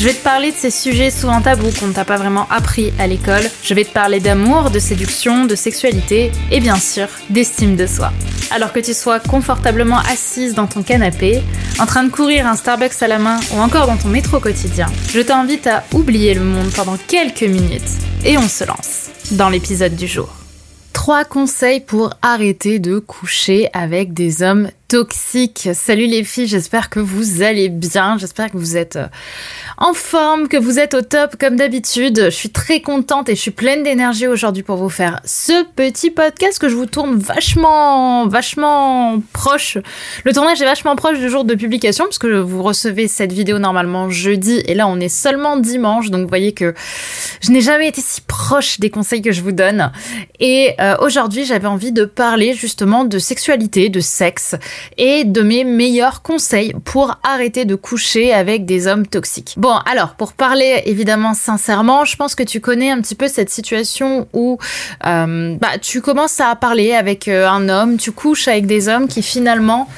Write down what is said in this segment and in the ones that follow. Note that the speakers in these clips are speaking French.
Je vais te parler de ces sujets souvent tabous qu'on ne t'a pas vraiment appris à l'école. Je vais te parler d'amour, de séduction, de sexualité et bien sûr d'estime de soi. Alors que tu sois confortablement assise dans ton canapé, en train de courir un Starbucks à la main ou encore dans ton métro quotidien, je t'invite à oublier le monde pendant quelques minutes et on se lance dans l'épisode du jour. Trois conseils pour arrêter de coucher avec des hommes toxiques. Salut les filles, j'espère que vous allez bien, j'espère que vous êtes euh, en forme, que vous êtes au top comme d'habitude. Je suis très contente et je suis pleine d'énergie aujourd'hui pour vous faire ce petit podcast que je vous tourne vachement, vachement proche. Le tournage est vachement proche du jour de publication puisque vous recevez cette vidéo normalement jeudi et là on est seulement dimanche donc vous voyez que je n'ai jamais été si proche des conseils que je vous donne. Et euh, aujourd'hui j'avais envie de parler justement de sexualité, de sexe et de mes meilleurs conseils pour arrêter de coucher avec des hommes toxiques. Bon, alors, pour parler évidemment sincèrement, je pense que tu connais un petit peu cette situation où euh, bah, tu commences à parler avec euh, un homme, tu couches avec des hommes qui finalement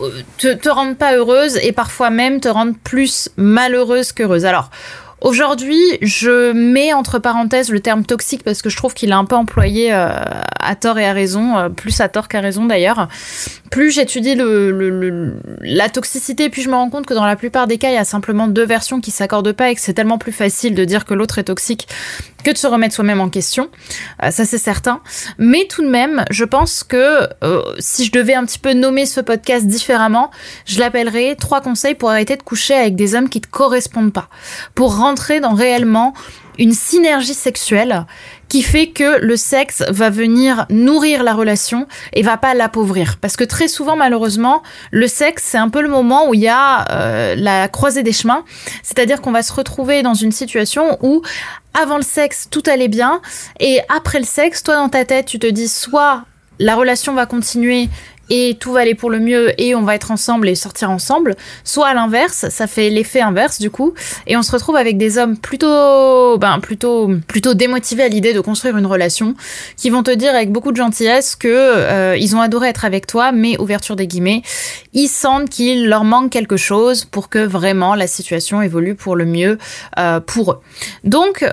euh, te, rendent pas heureuse et parfois même te rendent plus malheureuse qu'heureuse. Alors, Aujourd'hui, je mets entre parenthèses le terme toxique parce que je trouve qu'il est un peu employé à tort et à raison, euh, plus à tort qu'à raison d'ailleurs. Plus j'étudie la toxicité, puis je me rends compte que dans la plupart des cas, il y a simplement deux versions qui s'accordent pas et que c'est tellement plus facile de dire que l'autre est toxique que de se remettre soi-même en question. Euh, ça, c'est certain. Mais tout de même, je pense que si je devais un petit peu nommer ce podcast différemment, je l'appellerais trois conseils pour arrêter de coucher avec des hommes qui te correspondent pas. Pour rendre dans réellement une synergie sexuelle qui fait que le sexe va venir nourrir la relation et va pas l'appauvrir. Parce que très souvent, malheureusement, le sexe, c'est un peu le moment où il y a euh, la croisée des chemins. C'est-à-dire qu'on va se retrouver dans une situation où avant le sexe, tout allait bien. Et après le sexe, toi, dans ta tête, tu te dis soit la relation va continuer et tout va aller pour le mieux et on va être ensemble et sortir ensemble, soit à l'inverse, ça fait l'effet inverse du coup, et on se retrouve avec des hommes plutôt, ben plutôt, plutôt démotivés à l'idée de construire une relation, qui vont te dire avec beaucoup de gentillesse que euh, ils ont adoré être avec toi, mais ouverture des guillemets, ils sentent qu'il leur manque quelque chose pour que vraiment la situation évolue pour le mieux euh, pour eux. Donc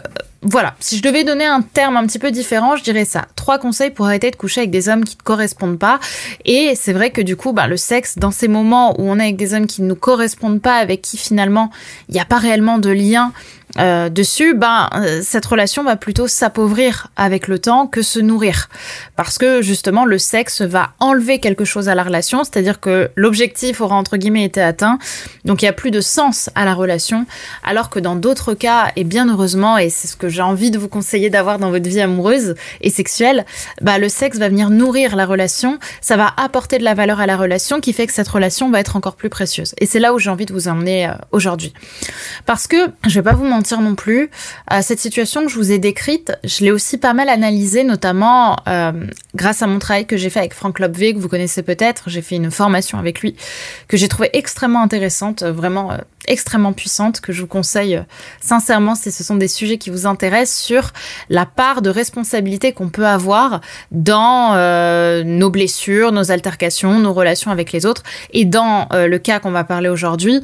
voilà, si je devais donner un terme un petit peu différent, je dirais ça. Trois conseils pour arrêter de coucher avec des hommes qui ne correspondent pas. Et c'est vrai que du coup, bah, le sexe, dans ces moments où on est avec des hommes qui ne nous correspondent pas, avec qui finalement il n'y a pas réellement de lien, euh, dessus, ben euh, cette relation va plutôt s'appauvrir avec le temps que se nourrir, parce que justement le sexe va enlever quelque chose à la relation, c'est-à-dire que l'objectif aura entre guillemets été atteint, donc il y a plus de sens à la relation, alors que dans d'autres cas, et bien heureusement, et c'est ce que j'ai envie de vous conseiller d'avoir dans votre vie amoureuse et sexuelle, bah le sexe va venir nourrir la relation, ça va apporter de la valeur à la relation, qui fait que cette relation va être encore plus précieuse. Et c'est là où j'ai envie de vous emmener euh, aujourd'hui, parce que je vais pas vous mentir non plus. à cette situation que je vous ai décrite, je l'ai aussi pas mal analysée, notamment euh, grâce à mon travail que j'ai fait avec Franck Lobvé, que vous connaissez peut-être. J'ai fait une formation avec lui que j'ai trouvé extrêmement intéressante, euh, vraiment euh, extrêmement puissante, que je vous conseille sincèrement si ce sont des sujets qui vous intéressent, sur la part de responsabilité qu'on peut avoir dans nos blessures, nos altercations, nos relations avec les autres, et dans le cas qu'on va parler aujourd'hui,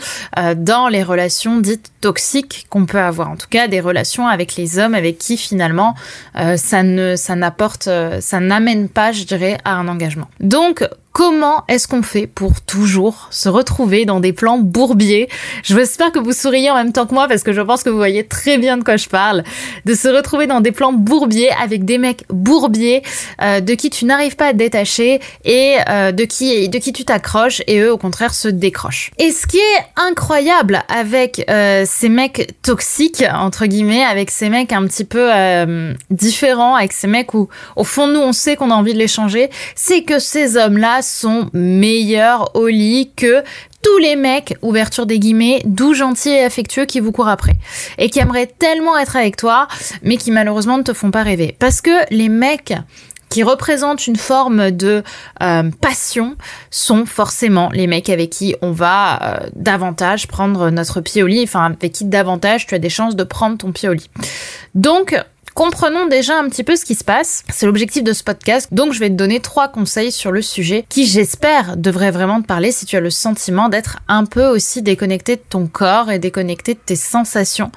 dans les relations dites toxiques qu'on peut avoir avoir, en tout cas des relations avec les hommes avec qui finalement euh, ça ne ça n'apporte euh, ça n'amène pas je dirais à un engagement. Donc Comment est-ce qu'on fait pour toujours se retrouver dans des plans bourbiers? J'espère que vous souriez en même temps que moi parce que je pense que vous voyez très bien de quoi je parle. De se retrouver dans des plans bourbiers avec des mecs bourbiers euh, de qui tu n'arrives pas à te détacher et euh, de qui de qui tu t'accroches et eux au contraire se décrochent. Et ce qui est incroyable avec euh, ces mecs toxiques entre guillemets, avec ces mecs un petit peu différents, avec ces mecs où au fond nous on sait qu'on a envie de les changer, c'est que ces hommes là sont meilleurs au lit que tous les mecs, ouverture des guillemets, doux, gentils et affectueux qui vous courent après. Et qui aimeraient tellement être avec toi, mais qui malheureusement ne te font pas rêver. Parce que les mecs qui représentent une forme de euh, passion sont forcément les mecs avec qui on va euh, davantage prendre notre pied au lit, enfin avec qui davantage tu as des chances de prendre ton pied au lit. Donc, comprenons déjà un petit peu ce qui se passe. C'est l'objectif de ce podcast. Donc, je vais te donner trois conseils sur le sujet qui, j'espère, devraient vraiment te parler si tu as le sentiment d'être un peu aussi déconnecté de ton corps et déconnecté de tes sensations.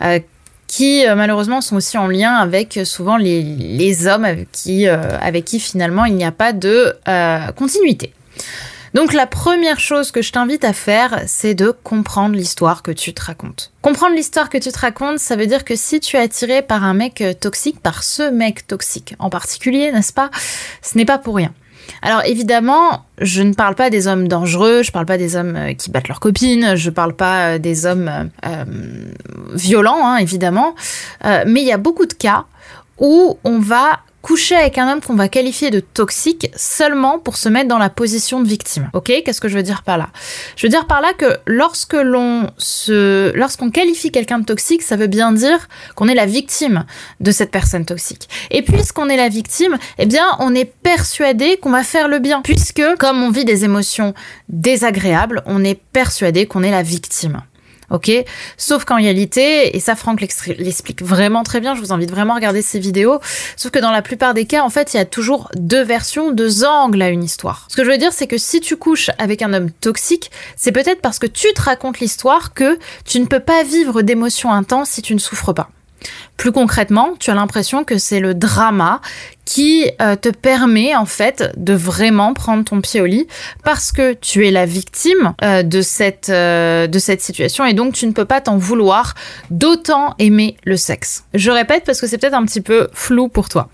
Euh, qui euh, malheureusement sont aussi en lien avec euh, souvent les, hommes avec qui finalement il n'y a pas de continuité. Donc la première chose que je t'invite à faire, c'est de comprendre l'histoire que tu te racontes. Comprendre l'histoire que tu te racontes, ça veut dire que si tu es attiré par un mec toxique, par ce mec toxique en particulier, n'est-ce pas, ce n'est pas pour rien. Alors évidemment, je ne parle pas des hommes dangereux, je parle pas des hommes euh, qui battent leurs copines, je parle pas euh, des hommes euh, violents, hein, évidemment, mais il y a beaucoup de cas où on va coucher avec un homme qu'on va qualifier de toxique seulement pour se mettre dans la position de victime. Ok Qu'est-ce que je veux dire par là? Je veux dire par là que lorsque l'on se, lorsqu'on qualifie quelqu'un de toxique, ça veut bien dire qu'on est la victime de cette personne toxique. Et puisqu'on est la victime, eh bien, on est persuadé qu'on va faire le bien, puisque comme on vit des émotions désagréables, on est persuadé qu'on est la victime ok Sauf qu'en réalité, et ça Franck l'explique vraiment très bien, je vous invite vraiment à regarder ces vidéos, sauf que dans la plupart des cas, en fait, il y a toujours deux versions, deux angles à une histoire. Ce que je veux dire, c'est que si tu couches avec un homme toxique, c'est peut-être parce que tu te racontes l'histoire que tu ne peux pas vivre d'émotions intenses si tu ne souffres pas. Plus concrètement, tu as l'impression que c'est le drama qui euh, te permet en fait de vraiment prendre ton pied au lit parce que tu es la victime euh, de cette euh, de cette situation et donc tu ne peux pas t'en vouloir d'autant aimer le sexe. Je répète parce que c'est peut-être un petit peu flou pour toi.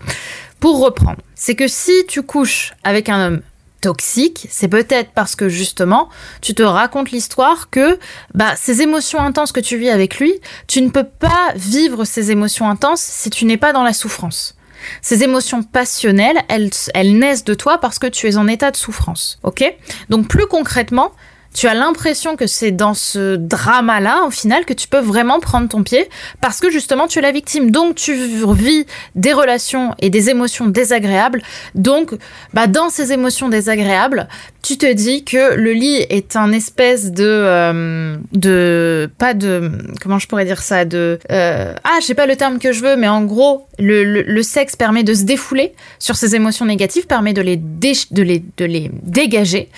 Pour reprendre, c'est que si tu couches avec un homme toxique, c'est peut-être parce que justement, tu te racontes l'histoire que bah, ces émotions intenses que tu vis avec lui, tu ne peux pas vivre ces émotions intenses si tu n'es pas dans la souffrance. Ces émotions passionnelles, elles, elles naissent de toi parce que tu es en état de souffrance. Ok? Donc plus concrètement, tu as l'impression que c'est dans ce drama-là, au final, que tu peux vraiment prendre ton pied parce que justement tu es la victime. Donc tu vis des relations et des émotions désagréables. Donc, bah, dans ces émotions désagréables, tu te dis que le lit est un espèce de, euh, de, pas de, comment je pourrais dire ça, de, euh, ah, j'ai pas le terme que je veux, mais en gros, le, le, sexe permet de se défouler sur ces émotions négatives, permet de les, de les, de les dégager,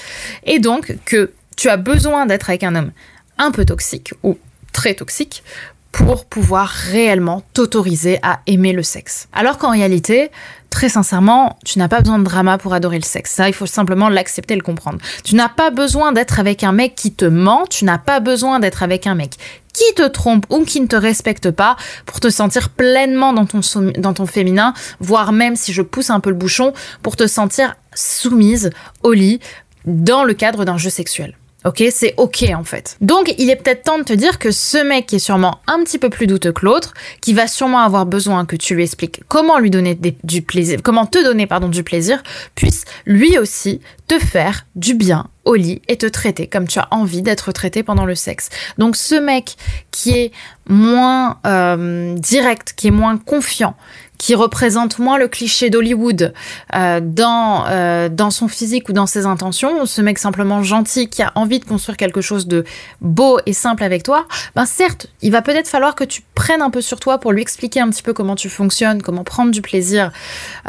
et donc que tu as besoin d'être avec un homme un peu toxique ou très toxique pour pouvoir réellement t'autoriser à aimer le sexe. Alors qu'en réalité, très sincèrement, tu n'as pas besoin de drama pour adorer le sexe. Ça, il faut simplement l'accepter et le comprendre. Tu n'as pas besoin d'être avec un mec qui te ment, tu n'as pas besoin d'être avec un mec qui te trompe ou qui ne te respecte pas pour te sentir pleinement dans ton, dans ton féminin, voire même si je pousse un peu le bouchon, pour te sentir soumise au lit dans le cadre d'un jeu sexuel. Ok, c'est ok en fait. Donc il est peut-être temps de te dire que ce mec qui est sûrement un petit peu plus douteux que l'autre, qui va sûrement avoir besoin que tu lui expliques comment lui donner du plaisir, comment te donner pardon du plaisir, puisse lui aussi te faire du bien au lit et te traiter comme tu as envie d'être traité pendant le sexe. Donc ce mec qui est moins euh, direct, qui est moins confiant, qui représente moins le cliché d'Hollywood euh, dans euh, dans son physique ou dans ses intentions, ce mec simplement gentil qui a envie de construire quelque chose de beau et simple avec toi, ben certes, il va peut-être falloir que tu prennes un peu sur toi pour lui expliquer un petit peu comment tu fonctionnes, comment prendre du plaisir,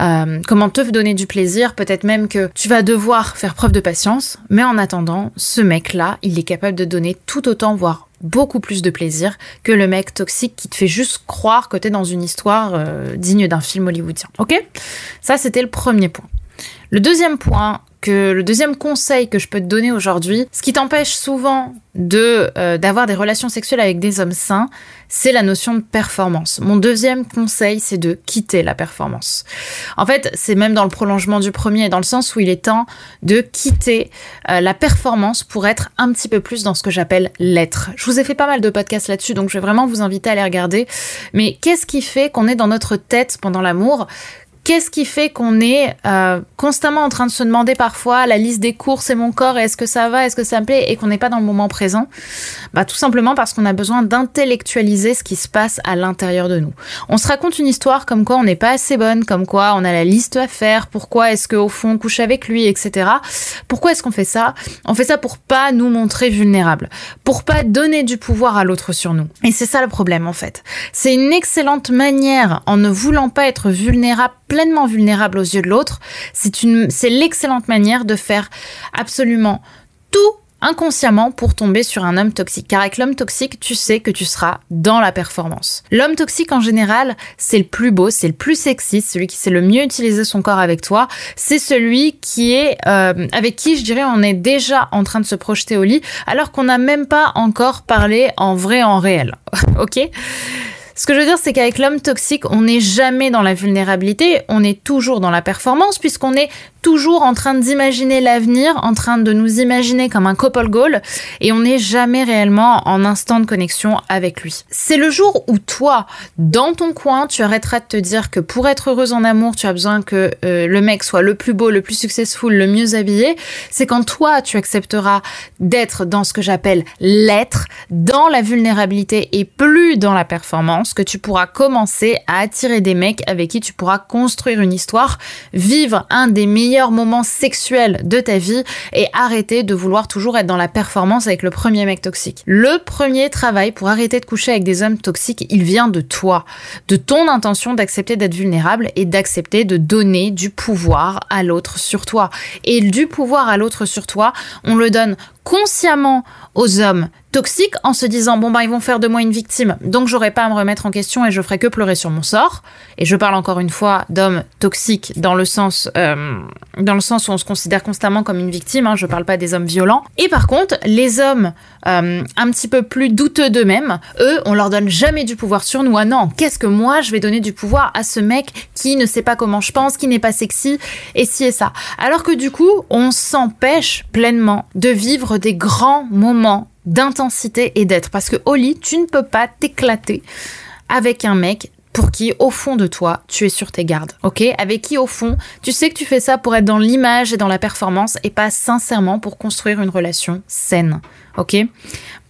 euh, comment te donner du plaisir, peut-être même que tu vas devoir faire preuve de patience, mais en attendant, ce mec-là, il est capable de donner tout autant, voire beaucoup plus de plaisir que le mec toxique qui te fait juste croire que t'es dans une histoire euh, digne d'un film hollywoodien. Ok? Ça, c'était le premier point. Le deuxième point, que le deuxième conseil que je peux te donner aujourd'hui, ce qui t'empêche souvent de euh, d'avoir des relations sexuelles avec des hommes sains, c'est la notion de performance. Mon deuxième conseil, c'est de quitter la performance. En fait, c'est même dans le prolongement du premier, dans le sens où il est temps de quitter euh, la performance pour être un petit peu plus dans ce que j'appelle l'être. Je vous ai fait pas mal de podcasts là-dessus, donc je vais vraiment vous inviter à les regarder. Mais qu'est-ce qui fait qu'on est dans notre tête pendant l'amour Qu'est-ce qui fait qu'on est euh, constamment en train de se demander parfois la liste des courses et mon corps, est-ce que ça va, est-ce que ça me plaît, et qu'on n'est pas dans le moment présent? Bah tout simplement parce qu'on a besoin d'intellectualiser ce qui se passe à l'intérieur de nous. On se raconte une histoire comme quoi on n'est pas assez bonne, comme quoi on a la liste à faire, pourquoi est-ce qu'au fond on couche avec lui, etc. Pourquoi est-ce qu'on fait ça? On fait ça pour pas nous montrer vulnérables, pour pas donner du pouvoir à l'autre sur nous. Et c'est ça le problème en fait. C'est une excellente manière, en ne voulant pas être vulnérable pleinement vulnérable aux yeux de l'autre, c'est une, c'est l'excellente manière de faire absolument tout inconsciemment pour tomber sur un homme toxique. Car avec l'homme toxique, tu sais que tu seras dans la performance. L'homme toxique en général, c'est le plus beau, c'est le plus sexy, celui qui sait le mieux utiliser son corps avec toi. C'est celui qui est euh, avec qui je dirais on est déjà en train de se projeter au lit alors qu'on n'a même pas encore parlé en vrai en réel. ok? Ce que je veux dire, c'est qu'avec l'homme toxique, on n'est jamais dans la vulnérabilité, on est toujours dans la performance, puisqu'on est toujours en train d'imaginer l'avenir, en train de nous imaginer comme un couple goal, et on n'est jamais réellement en instant de connexion avec lui. C'est le jour où toi, dans ton coin, tu arrêteras de te dire que pour être heureuse en amour, tu as besoin que euh, le mec soit le plus beau, le plus successful, le mieux habillé. C'est quand toi, tu accepteras d'être dans ce que j'appelle l'être, dans la vulnérabilité et plus dans la performance, que tu pourras commencer à attirer des mecs avec qui tu pourras construire une histoire, vivre un des meilleurs moments sexuels de ta vie et arrêter de vouloir toujours être dans la performance avec le premier mec toxique. Le premier travail pour arrêter de coucher avec des hommes toxiques, il vient de toi, de ton intention d'accepter d'être vulnérable et d'accepter de donner du pouvoir à l'autre sur toi. Et du pouvoir à l'autre sur toi, on le donne consciemment aux hommes toxiques en se disant bon ben ils vont faire de moi une victime. Donc j'aurai pas à me remettre en question et je ferai que pleurer sur mon sort. Et je parle encore une fois d'hommes toxiques dans le sens euh, dans le sens où on se considère constamment comme une victime hein, je parle pas des hommes violents. Et par contre les hommes euh, un petit peu plus douteux d'eux-mêmes eux on leur donne jamais du pouvoir sur nous. Ah non qu'est-ce que moi je vais donner du pouvoir à ce mec qui ne sait pas comment je pense qui n'est pas sexy et si et ça. Alors que du coup on s'empêche pleinement de vivre des grands moments d'intensité et d'être. Parce que au lit, tu ne peux pas t'éclater avec un mec pour qui, au fond de toi, tu es sur tes gardes, ok? Avec qui, au fond, tu sais que tu fais ça pour être dans l'image et dans la performance et pas sincèrement pour construire une relation saine, ok?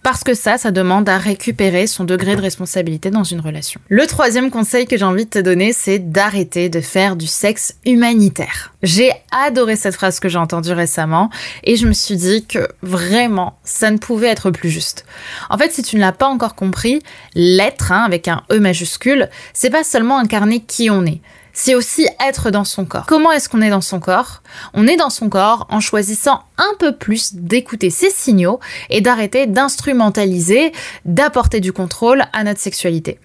Parce que ça, ça demande à récupérer son degré de responsabilité dans une relation. Le troisième conseil que j'ai envie de te donner, c'est d'arrêter de faire du sexe humanitaire. J'ai adoré cette phrase que j'ai entendue récemment et je me suis dit que vraiment, ça ne pouvait être plus juste. En fait, si tu ne l'as pas encore compris, l'être, hein, avec un E majuscule, c'est pas seulement incarner qui on est c'est aussi être dans son corps. Comment est-ce qu'on est dans son corps? On est dans son corps en choisissant un peu plus d'écouter ses signaux et d'arrêter d'instrumentaliser, d'apporter du contrôle à notre sexualité.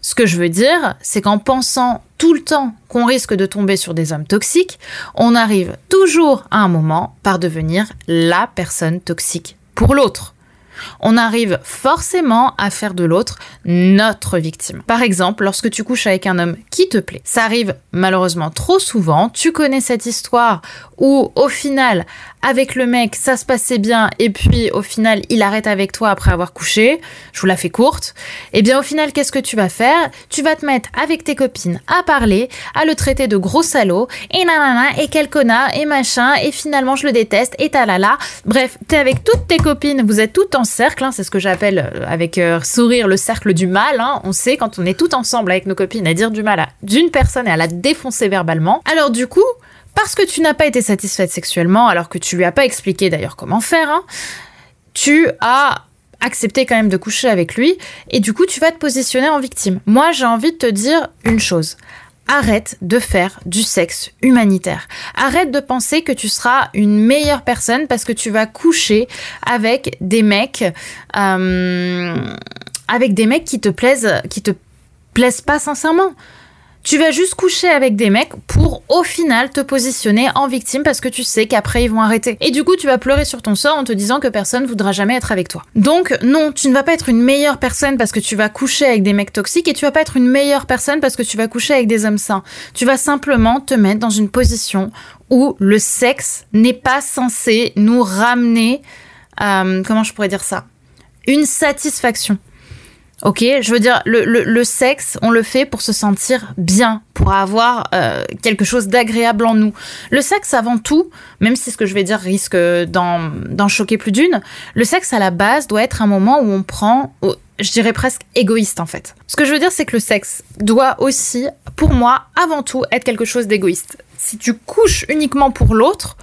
Ce que je veux dire, c'est qu'en pensant tout le temps qu'on risque de tomber sur des hommes toxiques, on arrive toujours à un moment par devenir la personne toxique pour l'autre on arrive forcément à faire de l'autre notre victime. Par exemple, lorsque tu couches avec un homme qui te plaît, ça arrive malheureusement trop souvent, tu connais cette histoire où au final, avec le mec, ça se passait bien, et puis au final, il arrête avec toi après avoir couché, je vous la fais courte, et eh bien au final, qu'est-ce que tu vas faire? Tu vas te mettre avec tes copines à parler, à le traiter de gros salaud, et nanana, et quel connard, et machin, et finalement je le déteste, et talala. Bref, t'es avec toutes tes copines, vous êtes toutes en cercle, hein, c'est ce que j'appelle euh, avec euh, sourire le cercle du mal, hein. on sait quand on est tout ensemble avec nos copines à dire du mal à d'une personne et à la défoncer verbalement. Alors du coup, parce que tu n'as pas été satisfaite sexuellement, alors que tu lui as pas expliqué d'ailleurs comment faire, hein, tu as accepté quand même de coucher avec lui, et du coup tu vas te positionner en victime. Moi j'ai envie de te dire une chose. Arrête de faire du sexe humanitaire. Arrête de penser que tu seras une meilleure personne parce que tu vas coucher avec des mecs, euh, avec des mecs qui te plaisent, qui te plaisent pas sincèrement. Tu vas juste coucher avec des mecs pour au final te positionner en victime parce que tu sais qu'après ils vont arrêter. Et du coup, tu vas pleurer sur ton sort en te disant que personne voudra jamais être avec toi. Donc non, tu ne vas pas être une meilleure personne parce que tu vas coucher avec des mecs toxiques et tu vas pas être une meilleure personne parce que tu vas coucher avec des hommes sains. Tu vas simplement te mettre dans une position où le sexe n'est pas censé nous ramener, euh, comment je pourrais dire ça, une satisfaction. Ok, je veux dire, le, le, sexe, on le fait pour se sentir bien, pour avoir euh, quelque chose d'agréable en nous. Le sexe, avant tout, même si ce que je vais dire risque d'en choquer plus d'une, le sexe à la base doit être un moment où on prend, je dirais presque égoïste en fait. Ce que je veux dire, c'est que le sexe doit aussi, pour moi, avant tout, être quelque chose d'égoïste. Si tu couches uniquement pour l'autre,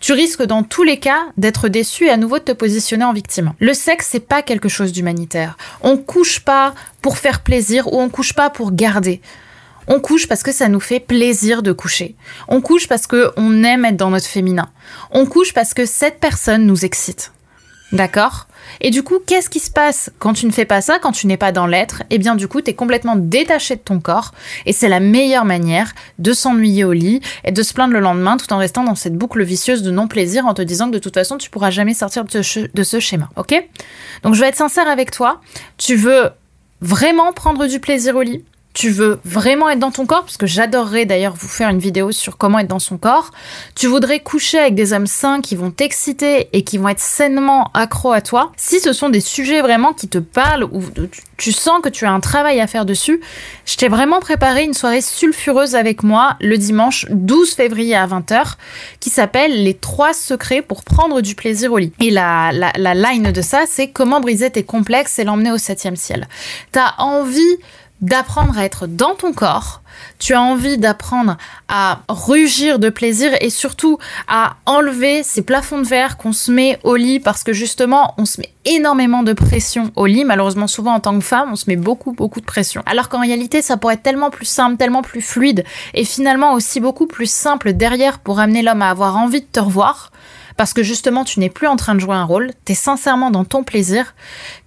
tu risques dans tous les cas d'être déçu et à nouveau de te positionner en victime. Le sexe, c'est pas quelque chose d'humanitaire. On couche pas pour faire plaisir ou on couche pas pour garder. On couche parce que ça nous fait plaisir de coucher. On couche parce qu'on aime être dans notre féminin. On couche parce que cette personne nous excite. D'accord et du coup, qu'est-ce qui se passe quand tu ne fais pas ça, quand tu n'es pas dans l'être? Eh bien, du coup, tu es complètement détaché de ton corps. Et c'est la meilleure manière de s'ennuyer au lit et de se plaindre le lendemain tout en restant dans cette boucle vicieuse de non-plaisir en te disant que de toute façon, tu pourras jamais sortir de ce, de ce schéma. Ok? Donc, je vais être sincère avec toi. Tu veux vraiment prendre du plaisir au lit? Tu veux vraiment être dans ton corps, parce que j'adorerais d'ailleurs vous faire une vidéo sur comment être dans son corps, tu voudrais coucher avec des hommes sains qui vont t'exciter et qui vont être sainement accros à toi, si ce sont des sujets vraiment qui te parlent ou tu sens que tu as un travail à faire dessus, je t'ai vraiment préparé une soirée sulfureuse avec moi le dimanche 12 février à 20h qui s'appelle Les trois secrets pour prendre du plaisir au lit. Et la, la, la line de ça, c'est comment briser tes complexes et l'emmener au septième ciel. T'as envie d'apprendre à être dans ton corps, tu as envie d'apprendre à rugir de plaisir et surtout à enlever ces plafonds de verre qu'on se met au lit parce que justement on se met énormément de pression au lit. Malheureusement souvent en tant que femme on se met beaucoup beaucoup de pression. Alors qu'en réalité ça pourrait être tellement plus simple, tellement plus fluide et finalement aussi beaucoup plus simple derrière pour amener l'homme à avoir envie de te revoir parce que justement tu n'es plus en train de jouer un rôle, tu es sincèrement dans ton plaisir,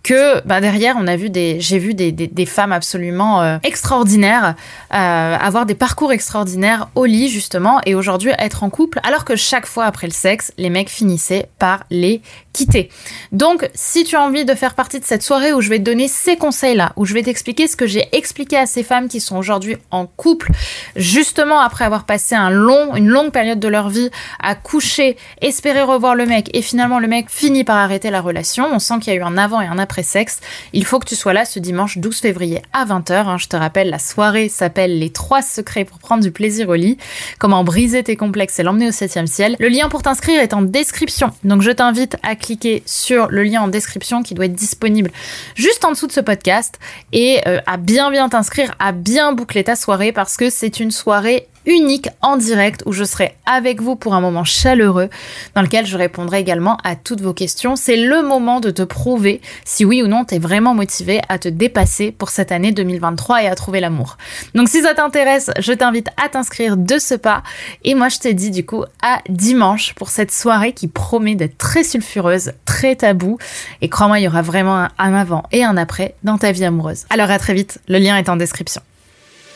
que bah, derrière on a vu des, j'ai vu des, femmes absolument euh, extraordinaires euh, avoir des parcours extraordinaires au lit justement et aujourd'hui être en couple, alors que chaque fois après le sexe, les mecs finissaient par les quitter. Donc, si tu as envie de faire partie de cette soirée où je vais te donner ces conseils-là, où je vais t'expliquer ce que j'ai expliqué à ces femmes qui sont aujourd'hui en couple, justement après avoir passé un long, une longue période de leur vie à coucher, espérer revoir le mec, et finalement le mec finit par arrêter la relation, on sent qu'il y a eu un avant et un après sexe, il faut que tu sois là ce dimanche 12 février à 20h. Hein. je te rappelle, la soirée s'appelle Les trois secrets pour prendre du plaisir au lit, comment briser tes complexes et l'emmener au septième ciel. Le lien pour t'inscrire est en description, donc je t'invite à cliquer sur le lien en description qui doit être disponible juste en dessous de ce podcast. Et euh, à bien bien t'inscrire, à bien boucler ta soirée parce que c'est une soirée unique en direct où je serai avec vous pour un moment chaleureux dans lequel je répondrai également à toutes vos questions. C'est le moment de te prouver si oui ou non tu es vraiment motivé à te dépasser pour cette année 2023 et à trouver l'amour. Donc si ça t'intéresse, je t'invite à t'inscrire de ce pas et moi je te dis du coup à dimanche pour cette soirée qui promet d'être très sulfureuse, très tabou et crois-moi il y aura vraiment un avant et un après dans ta vie amoureuse. Alors à très vite, le lien est en description.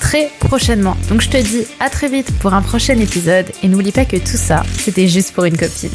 très prochainement. Donc je te dis à très vite pour un prochain épisode et n'oublie pas que tout ça, c'était juste pour une copine.